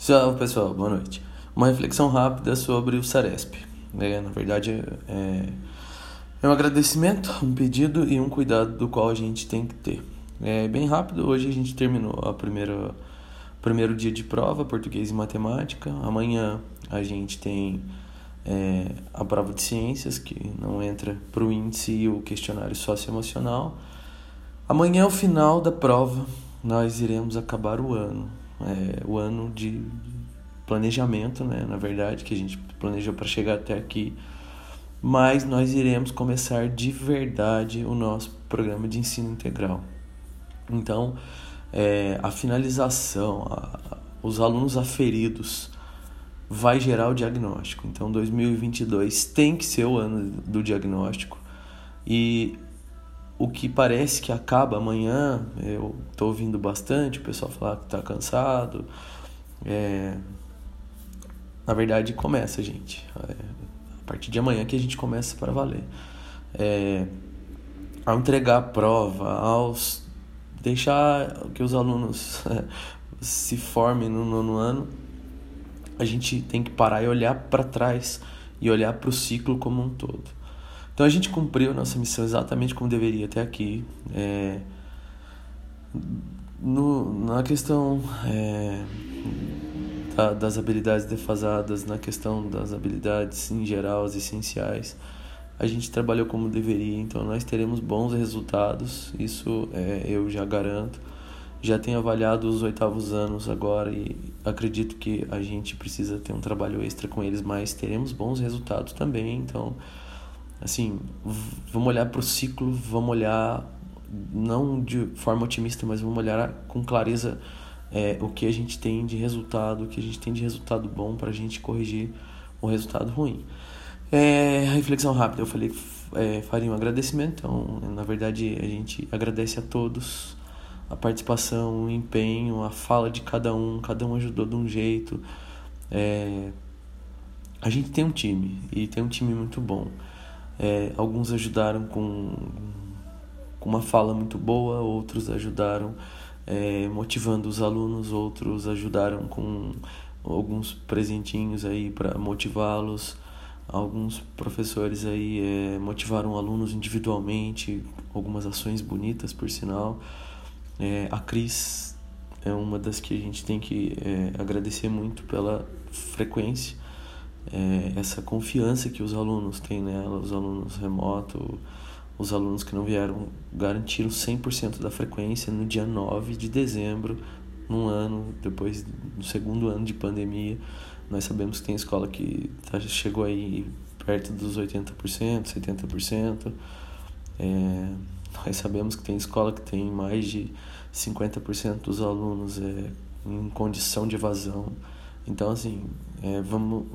Salve pessoal, boa noite. Uma reflexão rápida sobre o Saresp. É, na verdade, é, é um agradecimento, um pedido e um cuidado do qual a gente tem que ter. É bem rápido, hoje a gente terminou a primeira primeiro dia de prova, português e matemática. Amanhã a gente tem é, a prova de ciências, que não entra para o índice e o questionário socioemocional. Amanhã, ao final da prova, nós iremos acabar o ano é, o ano de planejamento, né, na verdade, que a gente planejou para chegar até aqui, mas nós iremos começar de verdade o nosso programa de ensino integral. Então, é, a finalização, a, os alunos aferidos, vai gerar o diagnóstico. Então, 2022 tem que ser o ano do diagnóstico e o que parece que acaba amanhã, eu estou ouvindo bastante o pessoal falar que está cansado. É... Na verdade, começa, gente. É... A partir de amanhã que a gente começa para valer. É... Ao entregar a prova, ao deixar que os alunos se formem no nono ano, a gente tem que parar e olhar para trás e olhar para o ciclo como um todo. Então a gente cumpriu nossa missão exatamente como deveria até aqui. É, no, na questão é, da, das habilidades defasadas, na questão das habilidades em geral, as essenciais, a gente trabalhou como deveria. Então nós teremos bons resultados, isso é, eu já garanto. Já tenho avaliado os oitavos anos agora e acredito que a gente precisa ter um trabalho extra com eles, mas teremos bons resultados também. Então assim, vamos olhar para o ciclo, vamos olhar não de forma otimista, mas vamos olhar com clareza é, o que a gente tem de resultado, o que a gente tem de resultado bom para a gente corrigir o resultado ruim. É, reflexão rápida, eu falei é, faria um agradecimento, então na verdade a gente agradece a todos a participação, o empenho, a fala de cada um, cada um ajudou de um jeito. É, a gente tem um time e tem um time muito bom. É, alguns ajudaram com, com uma fala muito boa, outros ajudaram é, motivando os alunos, outros ajudaram com alguns presentinhos aí para motivá-los. Alguns professores aí é, motivaram alunos individualmente, algumas ações bonitas, por sinal. É, a Cris é uma das que a gente tem que é, agradecer muito pela frequência é, essa confiança que os alunos têm nela, os alunos remotos, os alunos que não vieram, garantiram 100% da frequência no dia 9 de dezembro, num ano, depois do segundo ano de pandemia. Nós sabemos que tem escola que tá, chegou aí perto dos 80%, 70%. É, nós sabemos que tem escola que tem mais de 50% dos alunos é, em condição de evasão. Então, assim, é, vamos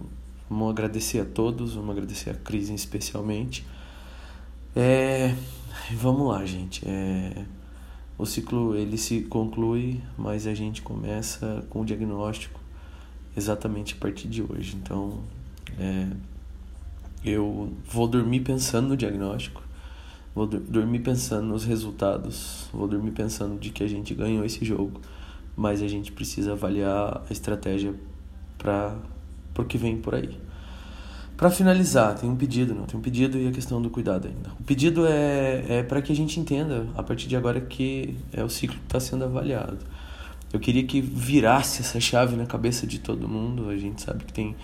Vamos agradecer a todos, vamos agradecer a Cris especialmente. É, vamos lá, gente. É, o ciclo ele se conclui, mas a gente começa com o diagnóstico exatamente a partir de hoje. Então, é, eu vou dormir pensando no diagnóstico, vou dormir pensando nos resultados, vou dormir pensando de que a gente ganhou esse jogo, mas a gente precisa avaliar a estratégia para o que vem por aí. Para finalizar, tem um pedido, não? Tem um pedido e a questão do cuidado ainda. O pedido é, é para que a gente entenda, a partir de agora, que é o ciclo que está sendo avaliado. Eu queria que virasse essa chave na cabeça de todo mundo. A gente sabe que tem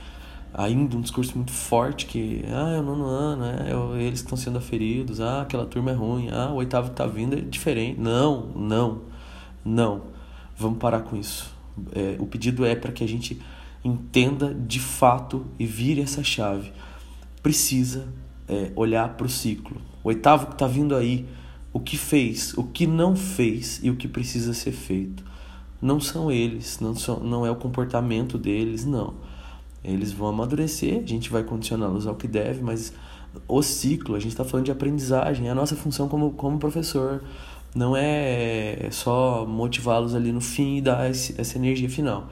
ainda um discurso muito forte que, ah, é o nono ano, é, eles estão sendo aferidos, ah, aquela turma é ruim, ah, o oitavo está vindo, é diferente. Não, não, não. Vamos parar com isso. É, o pedido é para que a gente entenda de fato e vire essa chave. Precisa é, olhar para o ciclo. O oitavo que está vindo aí, o que fez, o que não fez e o que precisa ser feito. Não são eles, não, são, não é o comportamento deles, não. Eles vão amadurecer, a gente vai condicioná-los ao que deve, mas o ciclo, a gente está falando de aprendizagem, é a nossa função como, como professor. Não é só motivá-los ali no fim e dar esse, essa energia final.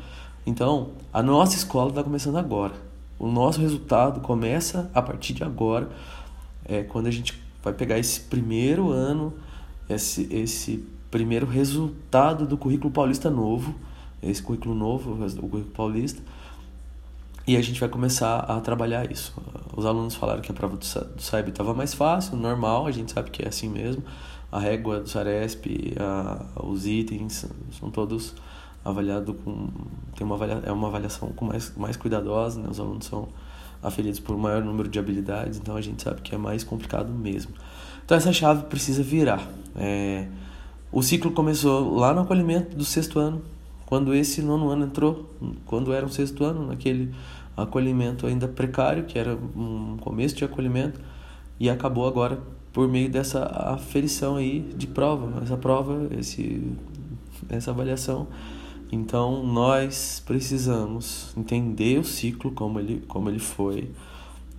Então, a nossa escola está começando agora. O nosso resultado começa a partir de agora, é quando a gente vai pegar esse primeiro ano, esse, esse primeiro resultado do currículo paulista novo, esse currículo novo, o currículo paulista, e a gente vai começar a trabalhar isso. Os alunos falaram que a prova do, SAIB estava mais fácil, normal, a gente sabe que é assim mesmo. A régua do Saresp, a, os itens, são todos avaliados com. Tem uma avalia, é uma avaliação com mais, mais cuidadosa, né? os alunos são aferidos por um maior número de habilidades, então a gente sabe que é mais complicado mesmo. Então essa chave precisa virar. É, o ciclo começou lá no acolhimento do sexto ano, quando esse nono ano entrou, quando era o sexto ano, naquele acolhimento ainda precário, que era um começo de acolhimento, e acabou agora por meio dessa aferição aí de prova, essa prova, esse, essa avaliação. Então nós precisamos entender o ciclo como ele, como ele foi.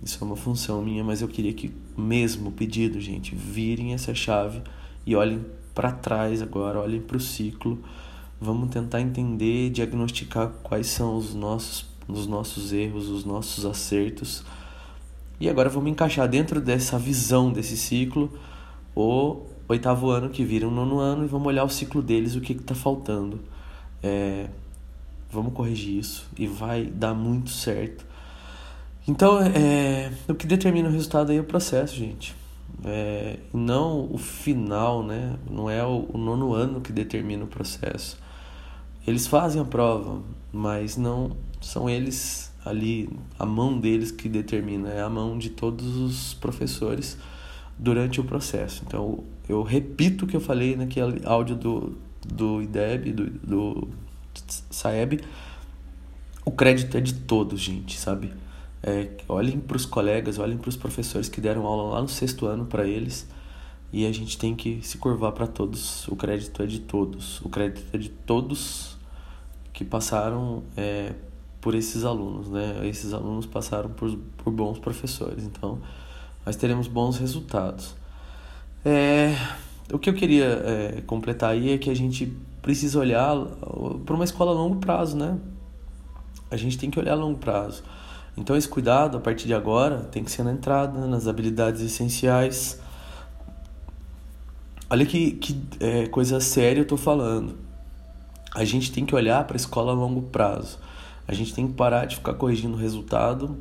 Isso é uma função minha, mas eu queria que mesmo pedido, gente, virem essa chave e olhem para trás agora, olhem para o ciclo. Vamos tentar entender, diagnosticar quais são os nossos, os nossos erros, os nossos acertos. E agora vamos encaixar dentro dessa visão desse ciclo o oitavo ano que vira um nono ano e vamos olhar o ciclo deles, o que está faltando. É, vamos corrigir isso e vai dar muito certo. Então, é, o que determina o resultado aí é o processo, gente é, não o final, né? Não é o, o, nono ano que determina o processo. Eles fazem a prova, mas não são eles ali, a mão deles que determina, é a mão de todos os professores durante o processo. Então, eu repito o que eu falei naquele áudio do, do IDEB, do, do Saeb, o crédito é de todos, gente, sabe? É, olhem para os colegas, olhem para os professores que deram aula lá no sexto ano para eles e a gente tem que se curvar para todos. O crédito é de todos. O crédito é de todos que passaram é, por esses alunos, né? Esses alunos passaram por, por bons professores. Então, nós teremos bons resultados. É, o que eu queria é, completar aí é que a gente precisa olhar para uma escola a longo prazo, né? A gente tem que olhar a longo prazo. Então esse cuidado a partir de agora tem que ser na entrada, nas habilidades essenciais. Olha que, que é, coisa séria eu estou falando. A gente tem que olhar para a escola a longo prazo. A gente tem que parar de ficar corrigindo o resultado,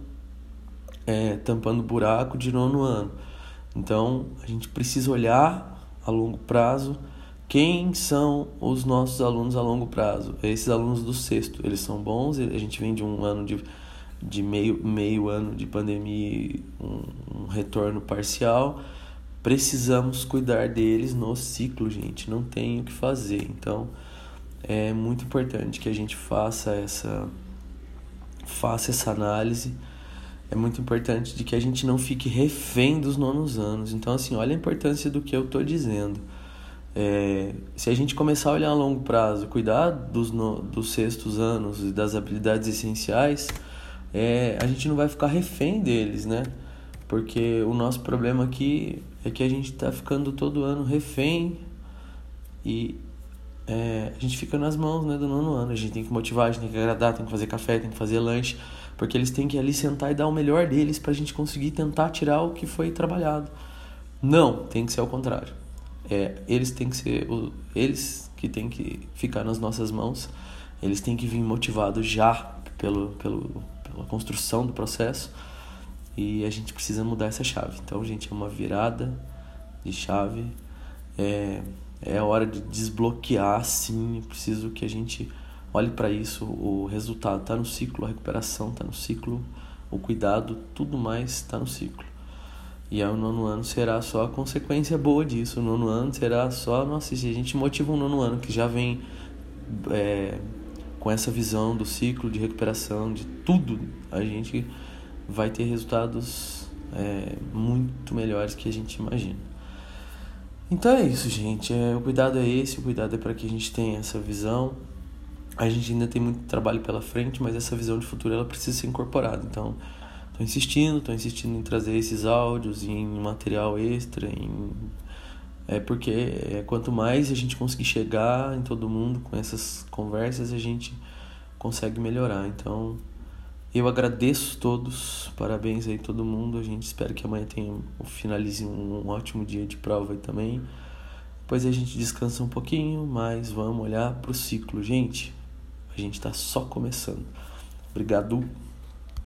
é, tampando buraco de nono ano. Então a gente precisa olhar a longo prazo quem são os nossos alunos a longo prazo. Esses alunos do sexto, eles são bons, a gente vem de um ano de de meio, meio ano de pandemia, um, um retorno parcial, precisamos cuidar deles no ciclo, gente. Não tem o que fazer. Então, é muito importante que a gente faça essa faça essa análise. É muito importante de que a gente não fique refém dos nonos anos. Então, assim, olha a importância do que eu estou dizendo. É, se a gente começar a olhar a longo prazo, cuidar dos, no, dos sextos anos e das habilidades essenciais, é, a gente não vai ficar refém deles, né? Porque o nosso problema aqui é que a gente está ficando todo ano refém e é, a gente fica nas mãos né, do nono ano. A gente tem que motivar, a gente tem que agradar, tem que fazer café, tem que fazer lanche, porque eles têm que ali sentar e dar o melhor deles para a gente conseguir tentar tirar o que foi trabalhado. Não, tem que ser ao contrário. É, eles têm que ser o, eles que têm que ficar nas nossas mãos. Eles têm que vir motivados já pelo, pelo pela construção do processo e a gente precisa mudar essa chave. Então, gente, é uma virada de chave. É, é hora de desbloquear, sim. Preciso que a gente olhe para isso. O resultado está no ciclo, a recuperação está no ciclo, o cuidado, tudo mais está no ciclo. E aí o nono ano será só a consequência boa disso. O nono ano será só, nossa, se a gente motiva um nono ano que já vem é, com essa visão do ciclo de recuperação, de tudo, a gente vai ter resultados é, muito melhores que a gente imagina. Então é isso, gente. É, o cuidado é esse, o cuidado é para que a gente tenha essa visão. A gente ainda tem muito trabalho pela frente, mas essa visão de futuro ela precisa ser incorporada. Então, estou insistindo, estou insistindo em trazer esses áudios, em material extra, em é porque é, quanto mais a gente conseguir chegar em todo mundo com essas conversas, a gente consegue melhorar. Então, eu agradeço todos, parabéns aí todo mundo. A gente espera que amanhã tenha finalize um ótimo dia de prova aí também. Depois a gente descansa um pouquinho, mas vamos olhar para o ciclo, gente. A gente está só começando. Obrigado.